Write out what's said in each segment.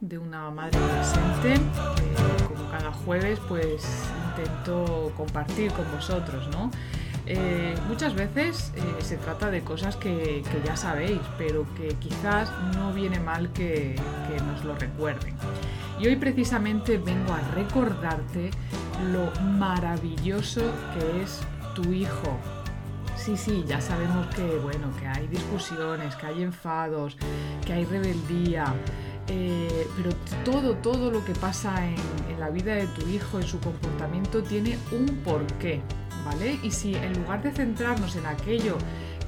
De una madre adolescente que como cada jueves pues intento compartir con vosotros, ¿no? Eh, muchas veces eh, se trata de cosas que, que ya sabéis, pero que quizás no viene mal que, que nos lo recuerden. Y hoy precisamente vengo a recordarte lo maravilloso que es tu hijo. Sí, sí, ya sabemos que bueno, que hay discusiones, que hay enfados, que hay rebeldía, eh, pero todo, todo lo que pasa en, en la vida de tu hijo, en su comportamiento, tiene un porqué, ¿vale? Y si en lugar de centrarnos en aquello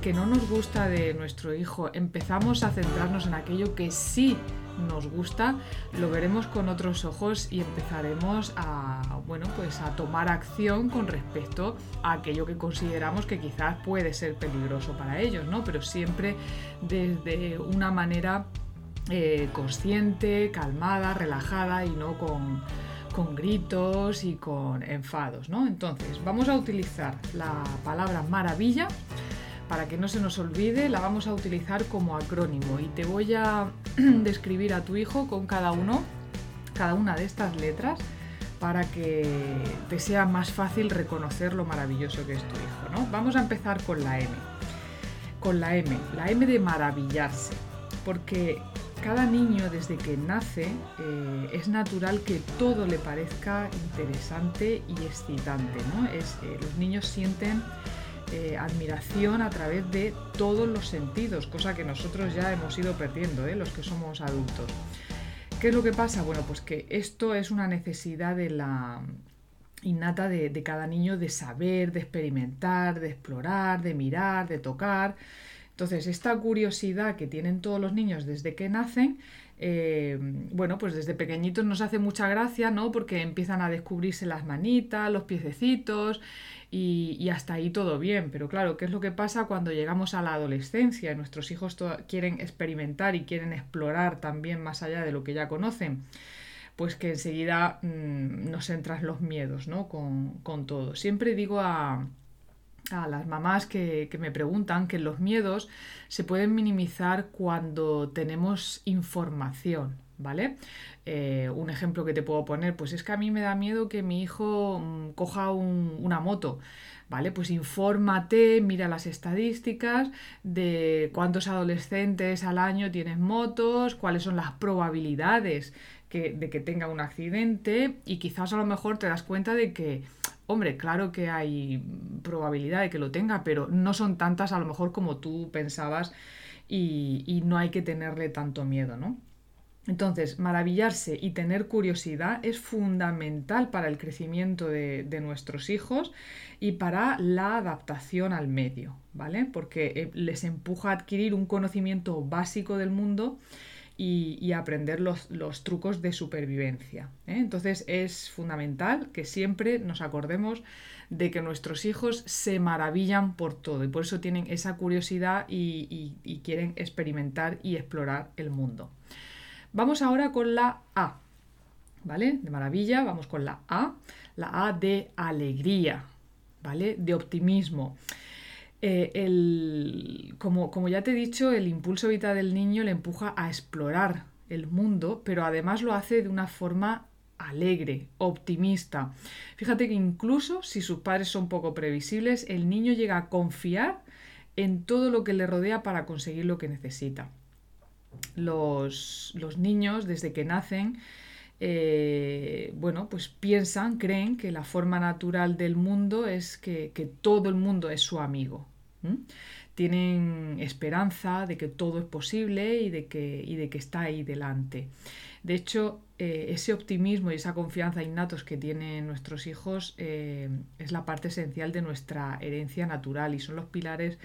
que no nos gusta de nuestro hijo, empezamos a centrarnos en aquello que sí nos gusta, lo veremos con otros ojos y empezaremos a, bueno, pues a tomar acción con respecto a aquello que consideramos que quizás puede ser peligroso para ellos, ¿no? Pero siempre desde una manera eh, consciente, calmada, relajada y no con, con gritos y con enfados, ¿no? Entonces, vamos a utilizar la palabra maravilla para que no se nos olvide, la vamos a utilizar como acrónimo y te voy a describir a tu hijo con cada uno, cada una de estas letras para que te sea más fácil reconocer lo maravilloso que es tu hijo, ¿no? Vamos a empezar con la M. Con la M, la M de maravillarse, porque cada niño desde que nace eh, es natural que todo le parezca interesante y excitante, ¿no? Es, eh, los niños sienten eh, admiración a través de todos los sentidos, cosa que nosotros ya hemos ido perdiendo, los que somos adultos. ¿Qué es lo que pasa? Bueno, pues que esto es una necesidad de la innata de cada niño de saber, de experimentar, de explorar, de mirar, de tocar. Entonces, esta curiosidad que tienen todos los niños desde que nacen, eh, bueno, pues desde pequeñitos nos hace mucha gracia, ¿no? Porque empiezan a descubrirse las manitas, los piececitos y, hasta ahí todo bien. Pero claro, ¿qué es lo que pasa cuando llegamos a la adolescencia nuestros hijos quieren experimentar y quieren explorar también más allá de lo que ya conocen? Pues que enseguida mmm, nos entran los miedos, ¿no? Con, con todo. Siempre digo a, a las mamás que, que, me preguntan que los miedos se pueden minimizar cuando tenemos información, ¿vale? Eh, un ejemplo que te puedo poner, pues es que a mí me da miedo que mi hijo mmm, coja un, una moto. ¿Vale? Pues infórmate, mira las estadísticas de cuántos adolescentes al año tienen motos, cuáles son las probabilidades que, de que tenga un accidente y quizás a lo mejor te das cuenta de que Hombre, claro que hay probabilidad de que lo tenga, pero no son tantas a lo mejor como tú pensabas y, y no hay que tenerle tanto miedo, ¿no? Entonces, maravillarse y tener curiosidad es fundamental para el crecimiento de, de, nuestros hijos y para la adaptación al medio, ¿vale? Porque eh, les empuja a adquirir un conocimiento básico del mundo y, aprender los, trucos de supervivencia. ¿eh? Entonces es fundamental que siempre nos acordemos de que nuestros hijos se maravillan por todo y por eso tienen esa curiosidad y, y quieren experimentar y explorar el mundo. Vamos ahora con la A, ¿vale? De maravilla, vamos con la A, la A de alegría, ¿vale? De optimismo. Eh, como, ya te he dicho, el impulso vital del niño le empuja a explorar el mundo, pero además lo hace de una forma alegre, optimista. Fíjate que incluso si sus padres son poco previsibles, el niño llega a confiar en todo lo que le rodea para conseguir lo que necesita. Los, niños, desde que nacen, eh, bueno, pues piensan, creen que la forma natural del mundo es que todo el mundo es su amigo. Tienen esperanza de que todo es posible y de que, y de que está ahí delante. De hecho, eh, ese optimismo y esa confianza innatos que tienen nuestros hijos eh, es la parte esencial de nuestra herencia natural y son los pilares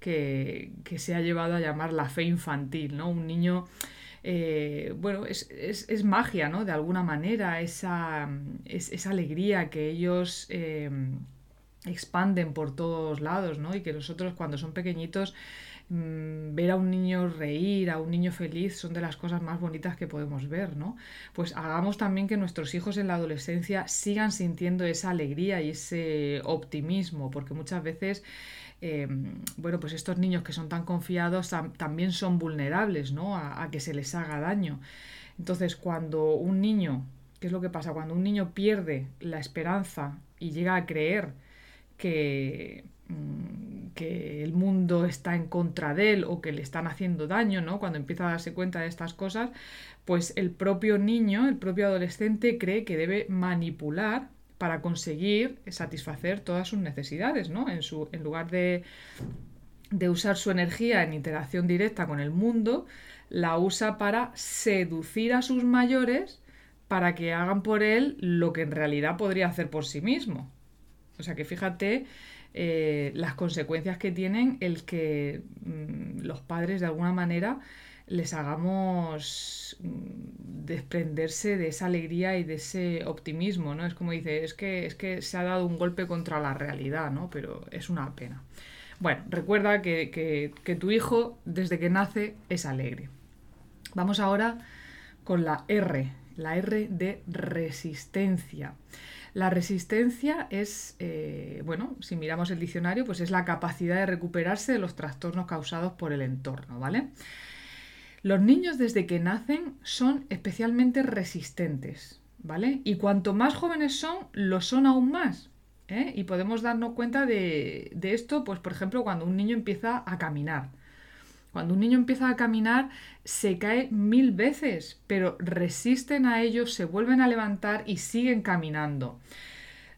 que, se ha llevado a llamar la fe infantil, ¿no? Un niño, eh, bueno, es, magia, ¿no? De alguna manera, esa, esa alegría que ellos expanden por todos lados, ¿no? Y que nosotros cuando son pequeñitos Mm, ver a un niño reír, a un niño feliz, son de las cosas más bonitas que podemos ver, ¿no? Pues hagamos también que nuestros hijos en la adolescencia sigan sintiendo esa alegría y ese optimismo, porque muchas veces, em, bueno, pues estos niños que son tan confiados también son vulnerables, ¿no? A, a que se les haga daño. Entonces, cuando un niño, ¿qué es lo que pasa? Cuando un niño pierde la esperanza y llega a creer que Mm, que el mundo está en contra de él o que le están haciendo daño, ¿no? Cuando empieza a darse cuenta de estas cosas, pues el propio niño, el propio adolescente cree que debe manipular para conseguir satisfacer todas sus necesidades, ¿no? En, su, lugar de usar su energía en interacción directa con el mundo, la usa para seducir a sus mayores para que hagan por él lo que en realidad podría hacer por sí mismo. O sea que fíjate eh, las consecuencias que tienen el que mm, los padres de alguna manera les hagamos mm, desprenderse de esa alegría y de ese optimismo, ¿no? Es como dice, es que, es que se ha dado un golpe contra la realidad, ¿no? Pero es una pena. Bueno, recuerda que, que tu hijo desde que nace es alegre. Vamos ahora con la R, la R de resistencia. La resistencia es, eh, bueno, si miramos el diccionario, pues es la capacidad de recuperarse de los trastornos causados por el entorno, ¿vale? Los niños desde que nacen son especialmente resistentes, ¿vale? Y cuanto más jóvenes son, lo son aún más. ¿eh? Y podemos darnos cuenta de, de esto, pues por ejemplo, cuando un niño empieza a caminar. Cuando un niño empieza a caminar, se cae mil veces, pero resisten a ello, se vuelven a levantar y siguen caminando.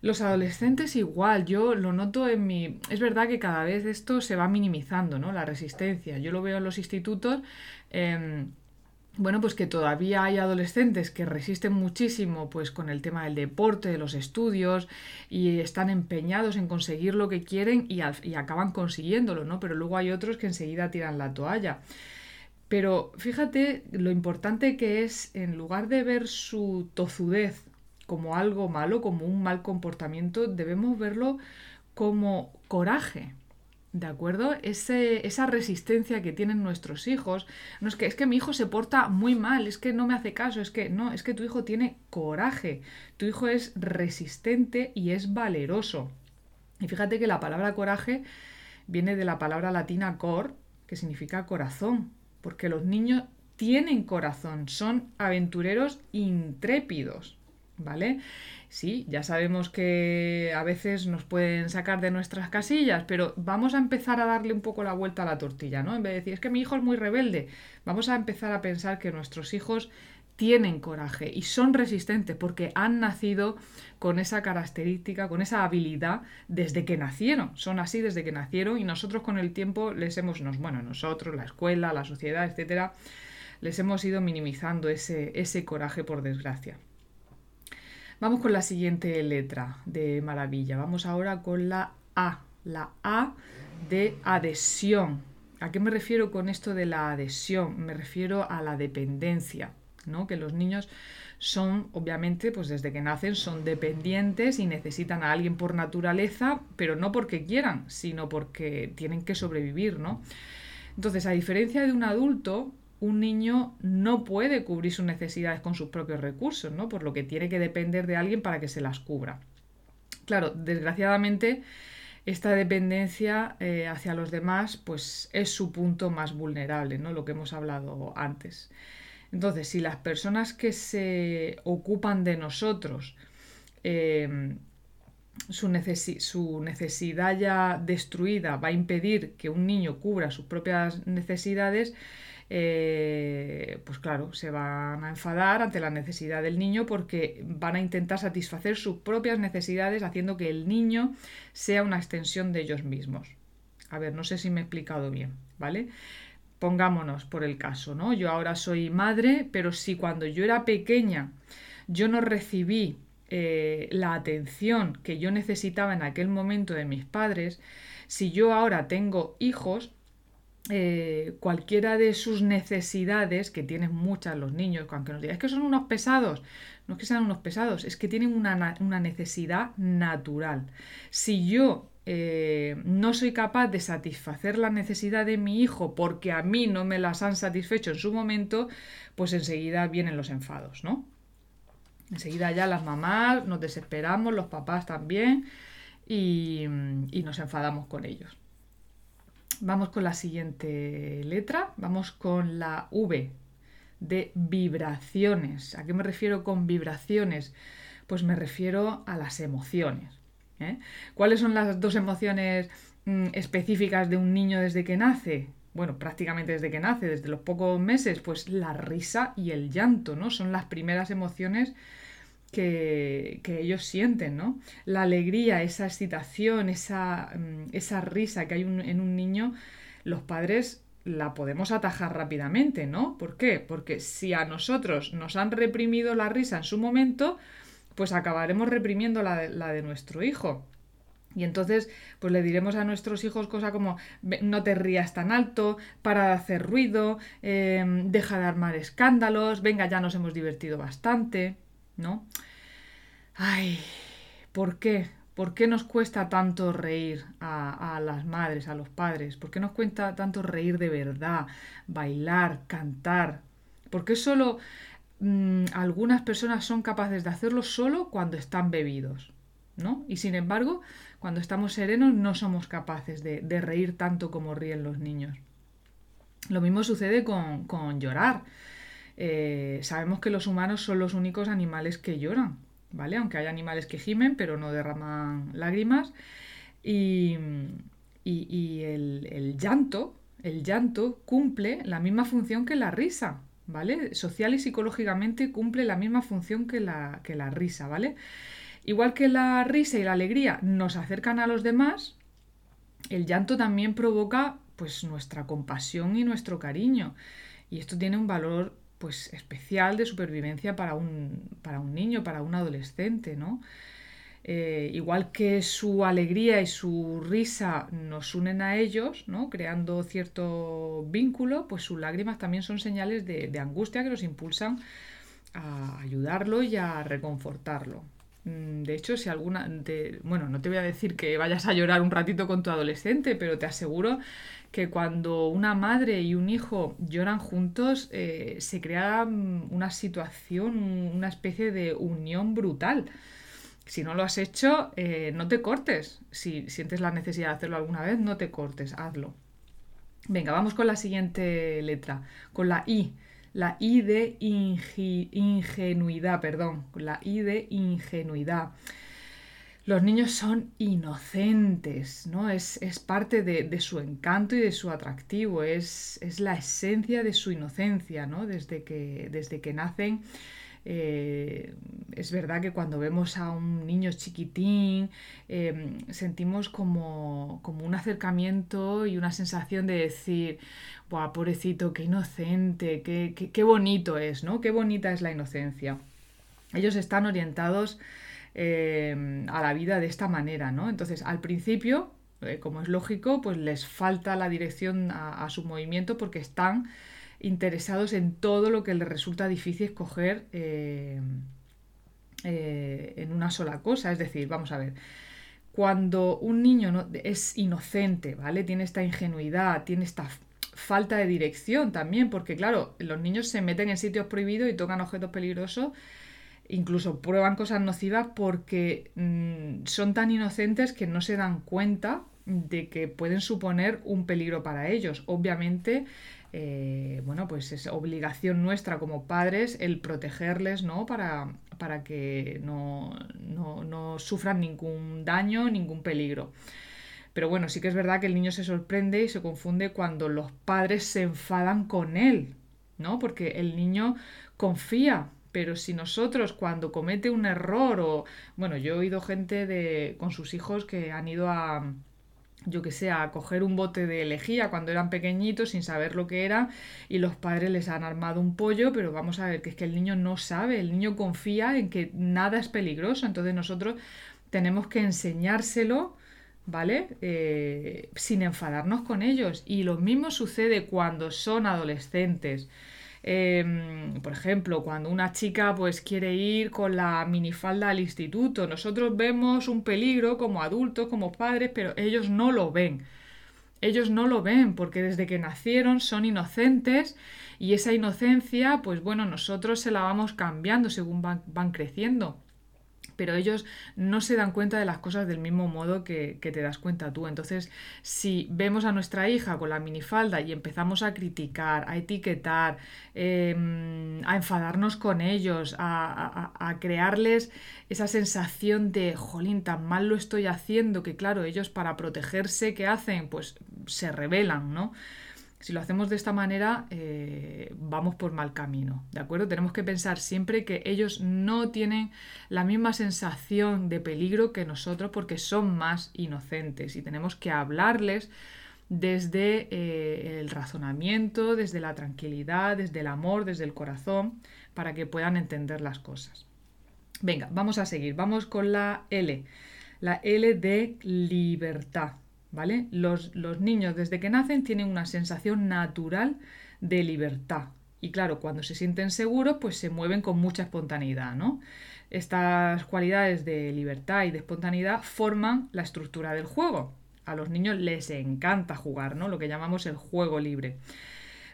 Los adolescentes igual, yo lo noto en mi... Es verdad que cada vez esto se va minimizando, ¿no? La resistencia. Yo lo veo en los institutos. Em, bueno, pues que todavía hay adolescentes que resisten muchísimo pues con el tema del deporte, de los estudios y están empeñados en conseguir lo que quieren y, y acaban consiguiéndolo, ¿no? Pero luego hay otros que enseguida tiran la toalla. Pero fíjate lo importante que es, en lugar de ver su tozudez como algo malo, como un mal comportamiento, debemos verlo como coraje, ¿De acuerdo? esa resistencia que tienen nuestros hijos. No es que es que mi hijo se porta muy mal, es que no me hace caso, es que no, es que tu hijo tiene coraje. Tu hijo es resistente y es valeroso. Y fíjate que la palabra coraje viene de la palabra latina cor, que significa corazón, porque los niños tienen corazón, son aventureros intrépidos, ¿vale? Sí, ya sabemos que a veces nos pueden sacar de nuestras casillas, pero vamos a empezar a darle un poco la vuelta a la tortilla, ¿no? En vez de decir, es que mi hijo es muy rebelde, vamos a empezar a pensar que nuestros hijos tienen coraje y son resistentes porque han nacido con esa característica, con esa habilidad desde que nacieron. Son así desde que nacieron y nosotros con el tiempo les hemos, nos, bueno, nosotros, la escuela, la sociedad, etcétera, les hemos ido minimizando ese, ese coraje por desgracia. Vamos con la siguiente letra de maravilla. Vamos ahora con la A. La A de adhesión. ¿A qué me refiero con esto de la adhesión? Me refiero a la dependencia, ¿no? Que los niños son, obviamente, pues desde que nacen son dependientes y necesitan a alguien por naturaleza, pero no porque quieran, sino porque tienen que sobrevivir, ¿no? Entonces, a diferencia de un adulto, un niño no puede cubrir sus necesidades con sus propios recursos, ¿no? Por lo que tiene que depender de alguien para que se las cubra. Claro, desgraciadamente esta dependencia eh, hacia los demás pues es su punto más vulnerable, ¿no? Lo que hemos hablado antes. Entonces, si las personas que se ocupan de nosotros em, su, su, necesidad ya destruida va a impedir que un niño cubra sus propias necesidades, eh, pues claro, se van a enfadar ante la necesidad del niño porque van a intentar satisfacer sus propias necesidades haciendo que el niño sea una extensión de ellos mismos. A ver, no sé si me he explicado bien, ¿vale? Pongámonos por el caso, ¿no? Yo ahora soy madre, pero si cuando yo era pequeña yo no recibí eh, la atención que yo necesitaba en aquel momento de mis padres, si yo ahora tengo hijos, eh, cualquiera de sus necesidades, que tienen muchas los niños, aunque nos digan que son unos pesados, no es que sean unos pesados, es que tienen una, una necesidad natural. Si yo eh, no soy capaz de satisfacer la necesidad de mi hijo porque a mí no me las han satisfecho en su momento, pues enseguida vienen los enfados, ¿no? Enseguida ya las mamás nos desesperamos, los papás también, y nos enfadamos con ellos. Vamos con la siguiente letra. Vamos con la V de vibraciones. ¿A qué me refiero con vibraciones? Pues me refiero a las emociones. ¿eh? ¿Cuáles son las dos emociones mm, específicas de un niño desde que nace? Bueno, prácticamente desde que nace, desde los pocos meses, pues la risa y el llanto, ¿no? Son las primeras emociones que, ellos sienten, ¿no? La alegría, esa excitación, esa, mm, esa risa que hay en un niño, los padres la podemos atajar rápidamente, ¿no? ¿Por qué? Porque si a nosotros nos han reprimido la risa en su momento, pues acabaremos reprimiendo la de, nuestro hijo. Y entonces, pues le diremos a nuestros hijos cosas como no te rías tan alto, para de hacer ruido, em, deja de armar escándalos, venga, ya nos hemos divertido bastante. ¿No? Ay, ¿por qué? ¿Por qué nos cuesta tanto reír a, las madres, a los padres? ¿Por qué nos cuesta tanto reír de verdad, bailar, cantar? ¿Por qué solo mm, algunas personas son capaces de hacerlo solo cuando están bebidos? ¿no? Y sin embargo, cuando estamos serenos no somos capaces de, reír tanto como ríen los niños. Lo mismo sucede con, con llorar. Eh, sabemos que los humanos son los únicos animales que lloran, ¿vale? Aunque hay animales que gimen, pero no derraman lágrimas. Y, el, llanto, el llanto cumple la misma función que la risa, ¿vale? Social y psicológicamente cumple la misma función que la, que la risa, ¿vale? Igual que la risa y la alegría nos acercan a los demás, el llanto también provoca pues nuestra compasión y nuestro cariño. Y esto tiene un valor pues especial de supervivencia para un, para un niño, para un adolescente, ¿no? Eh, igual que su alegría y su risa nos unen a ellos, ¿no? creando cierto vínculo, pues sus lágrimas también son señales de, angustia que los impulsan a ayudarlo y a reconfortarlo. Mm, de hecho, si alguna. bueno, no te voy a decir que vayas a llorar un ratito con tu adolescente, pero te aseguro que cuando una madre y un hijo lloran juntos, eh, se crea mm, una situación, una especie de unión brutal. Si no lo has hecho, eh, no te cortes. Si sientes la necesidad de hacerlo alguna vez, no te cortes, hazlo. Venga, vamos con la siguiente letra, con la I. La I de ingenuidad, perdón, la I de ingenuidad los niños son inocentes, ¿no? Es, parte de, su encanto y de su atractivo, es, es, la esencia de su inocencia, ¿no? Desde que, desde que nacen. Eh, es verdad que cuando vemos a un niño chiquitín em, sentimos como, como, un acercamiento y una sensación de decir, Buah, pobrecito, qué inocente, qué, qué, qué bonito es, ¿no? Qué bonita es la inocencia. Ellos están orientados eh, a la vida de esta manera, ¿no? Entonces, al principio, eh, como es lógico, pues les falta la dirección a, su movimiento porque están interesados en todo lo que les resulta difícil escoger eh, en una sola cosa. Es decir, vamos a ver, cuando un niño es inocente, ¿vale? Tiene esta ingenuidad, tiene esta falta de dirección también, porque claro, los niños se meten en sitios prohibidos y tocan objetos peligrosos incluso prueban cosas nocivas porque mm, son tan inocentes que no se dan cuenta de que pueden suponer un peligro para ellos. Obviamente, eh, bueno, pues es obligación nuestra como padres el protegerles, ¿no? Para, para que no, no, sufran ningún daño, ningún peligro. Pero bueno, sí que es verdad que el niño se sorprende y se confunde cuando los padres se enfadan con él, ¿no? Porque el niño confía pero si nosotros cuando comete un error o, bueno, yo he oído gente de, con sus hijos que han ido a, yo que sé, a coger un bote de lejía cuando eran pequeñitos sin saber lo que era y los padres les han armado un pollo, pero vamos a ver que es que el niño no sabe, el niño confía en que nada es peligroso, entonces nosotros tenemos que enseñárselo, ¿vale? Eh, sin enfadarnos con ellos. Y lo mismo sucede cuando son adolescentes. Em, por ejemplo, cuando una chica pues quiere ir con la minifalda al instituto, nosotros vemos un peligro como adultos, como padres, pero ellos no lo ven. Ellos no lo ven porque desde que nacieron son inocentes y esa inocencia, pues bueno, nosotros se la vamos cambiando según van creciendo pero ellos no se dan cuenta de las cosas del mismo modo que, te das cuenta tú. Entonces, si vemos a nuestra hija con la minifalda y empezamos a criticar, a etiquetar, em, a enfadarnos con ellos, a, a, crearles esa sensación de, jolín, tan mal lo estoy haciendo, que claro, ellos para protegerse, ¿qué hacen? Pues se rebelan, ¿no? Si lo hacemos de esta manera, eh, vamos por mal camino, ¿de acuerdo? Tenemos que pensar siempre que ellos no tienen la misma sensación de peligro que nosotros porque son más inocentes y tenemos que hablarles desde eh, el razonamiento, desde la tranquilidad, desde el amor, desde el corazón, para que puedan entender las cosas. Venga, vamos a seguir. Vamos con la L. La L de libertad. ¿Vale? Los, niños desde que nacen tienen una sensación natural de libertad. Y claro, cuando se sienten seguros, pues se mueven con mucha espontaneidad, ¿no? Estas cualidades de libertad y de espontaneidad forman la estructura del juego. A los niños les encanta jugar. Lo que llamamos el juego libre.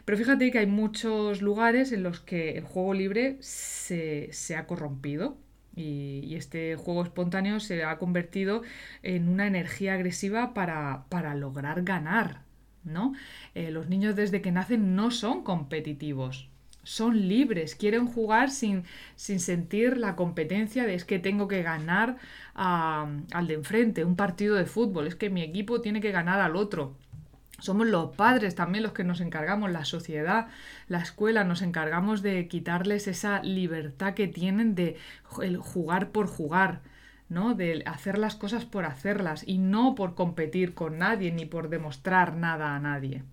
Pero fíjate que hay muchos lugares en los que el juego libre se ha corrompido. Y, este juego espontáneo se ha convertido en una energía agresiva para, lograr ganar. ¿no? Eh, los niños desde que nacen no son competitivos, son libres, quieren jugar sin, sin, sentir la competencia de es que tengo que ganar al de enfrente, un partido de fútbol, es que mi equipo tiene que ganar al otro. Somos los padres también los que nos encargamos, la sociedad, la escuela, nos encargamos de quitarles esa libertad que tienen de jugar por jugar, ¿no? De hacer las cosas por hacerlas y no por competir con nadie ni por demostrar nada a nadie.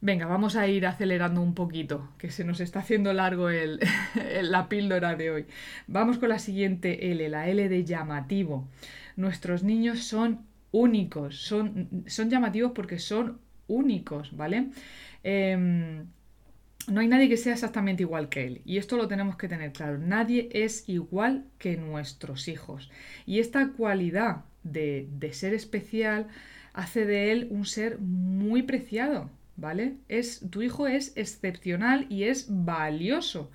Venga, vamos a ir acelerando un poquito, que se nos está haciendo largo el, la píldora de hoy. Vamos con la siguiente L, la L de llamativo. Nuestros niños son únicos, son, son llamativos porque son únicos, ¿vale? Em, no hay nadie que sea exactamente igual que él. Y esto lo tenemos que tener claro. Nadie es igual que nuestros hijos. Y esta cualidad de, de ser especial hace de él un ser muy preciado, ¿vale? Es, tu hijo es excepcional y es valioso,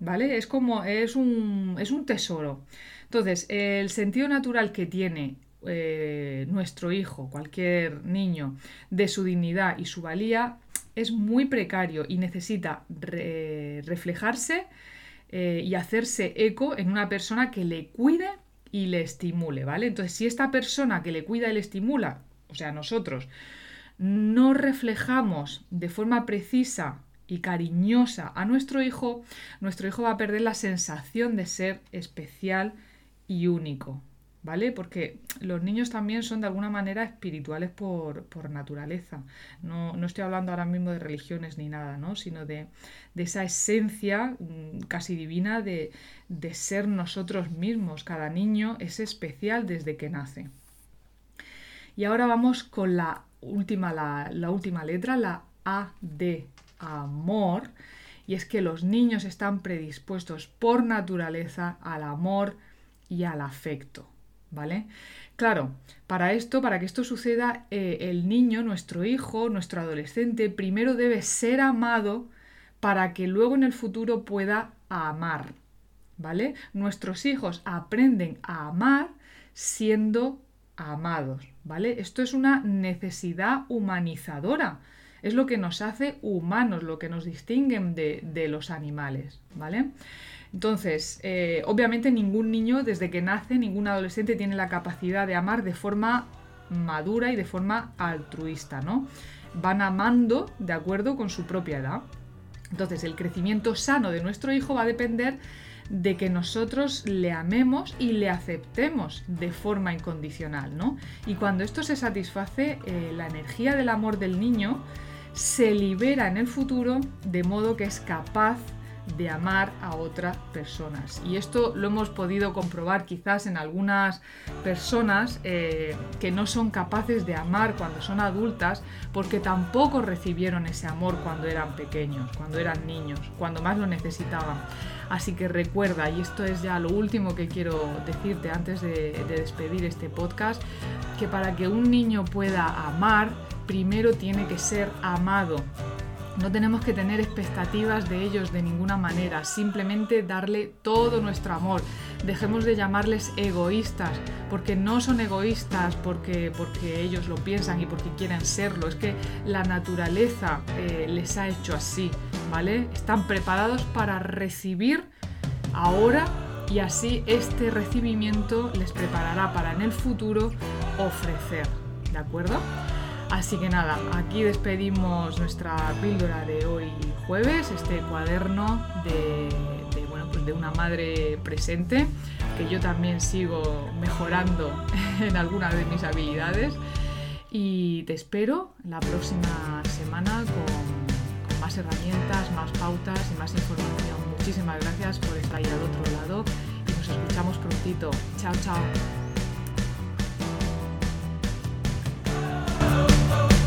¿vale? Es como, es un, es un tesoro. Entonces, el sentido natural que tiene eh, nuestro hijo, cualquier niño, de su dignidad y su valía, es muy precario y necesita reflejarse eh, y hacerse eco en una persona que le cuide y le estimule, ¿vale? Entonces, si esta persona que le cuida y le estimula, o sea, nosotros, no reflejamos de forma precisa y cariñosa a nuestro hijo, nuestro hijo va a perder la sensación de ser especial y único, ¿vale? Porque los niños también son de alguna manera espirituales por, naturaleza. No, estoy hablando ahora mismo de religiones ni nada, ¿no? Sino de, esa esencia mm, casi divina de, ser nosotros mismos. Cada niño es especial desde que nace. Y ahora vamos con la última, la, la última letra, la A de amor. Y es que los niños están predispuestos por naturaleza al amor y al afecto. ¿Vale? Claro, para esto, para que esto suceda, eh, el niño, nuestro hijo, nuestro adolescente, primero debe ser amado para que luego en el futuro pueda amar, ¿vale? Nuestros hijos aprenden a amar siendo amados, ¿vale? Esto es una necesidad humanizadora, es lo que nos hace humanos, lo que nos distingue de, de los animales, ¿vale? Entonces, eh, obviamente ningún niño desde que nace, ningún adolescente tiene la capacidad de amar de forma madura y de forma altruista, ¿no? Van amando de acuerdo con su propia edad. Entonces, el crecimiento sano de nuestro hijo va a depender de que nosotros le amemos y le aceptemos de forma incondicional, ¿no? Y cuando esto se satisface, eh, la energía del amor del niño se libera en el futuro de modo que es capaz de amar a otras personas. Y esto lo hemos podido comprobar quizás en algunas personas eh, que no son capaces de amar cuando son adultas porque tampoco recibieron ese amor cuando eran pequeños, cuando eran niños, cuando más lo necesitaban. Así que recuerda, y esto es ya lo último que quiero decirte antes de despedir este podcast, que para que un niño pueda amar, primero tiene que ser amado. No tenemos que tener expectativas de ellos de ninguna manera, simplemente darle todo nuestro amor. Dejemos de llamarles egoístas, porque no son egoístas porque, porque ellos lo piensan y porque quieren serlo, es que la naturaleza eh, les ha hecho así, ¿vale? Están preparados para recibir ahora y así este recibimiento les preparará para en el futuro ofrecer, ¿de acuerdo? Así que nada, aquí despedimos nuestra píldora de hoy jueves, este cuaderno de, pues de una madre presente, que yo también sigo mejorando en algunas de mis habilidades. Y te espero la próxima semana con más herramientas, más pautas y más información. Muchísimas gracias por estar ahí al otro lado y nos escuchamos prontito. Chao, chao.